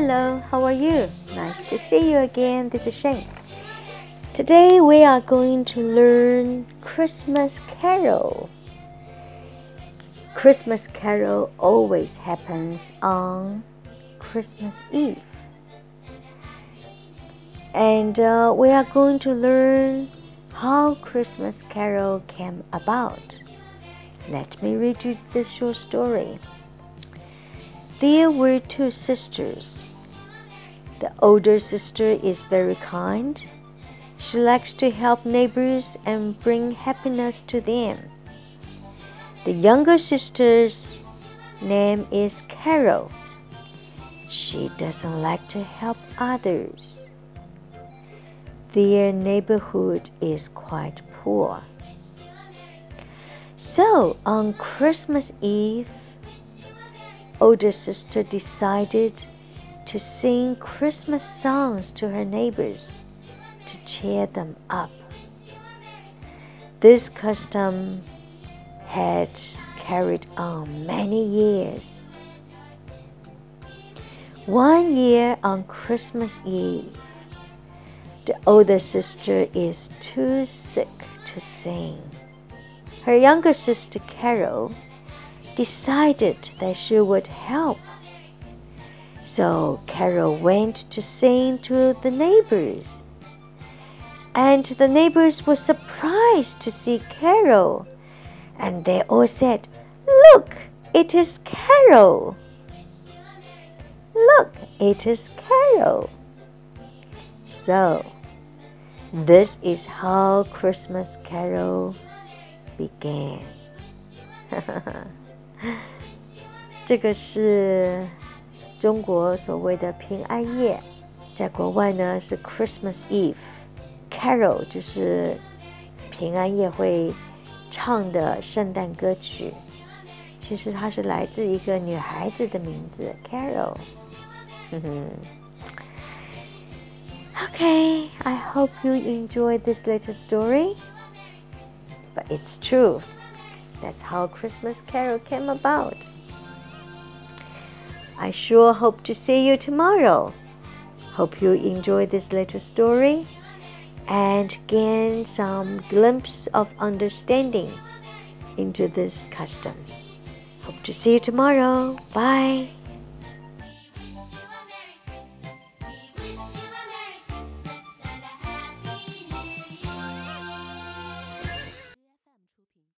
Hello, how are you? Nice to see you again. This is Shane. Today we are going to learn Christmas Carol. Christmas Carol always happens on Christmas Eve. And uh, we are going to learn how Christmas Carol came about. Let me read you this short story. There were two sisters. The older sister is very kind. She likes to help neighbors and bring happiness to them. The younger sister's name is Carol. She doesn't like to help others. Their neighborhood is quite poor. So on Christmas Eve, older sister decided to sing Christmas songs to her neighbors to cheer them up. This custom had carried on many years. One year on Christmas Eve, the older sister is too sick to sing. Her younger sister Carol decided that she would help. So Carol went to sing to the neighbors. And the neighbors were surprised to see Carol. And they all said, Look, it is Carol. Look, it is Carol. So, this is how Christmas Carol began. 这个是 中国所谓的平安夜，在国外呢是 Christmas Eve，Carol 就是平安夜会唱的圣诞歌曲。其实它是来自一个女孩子的名字 Carol。Okay, I hope you enjoyed this little story. But it's true. That's how Christmas Carol came about. I sure hope to see you tomorrow. Hope you enjoy this little story and gain some glimpse of understanding into this custom. Hope to see you tomorrow. Bye.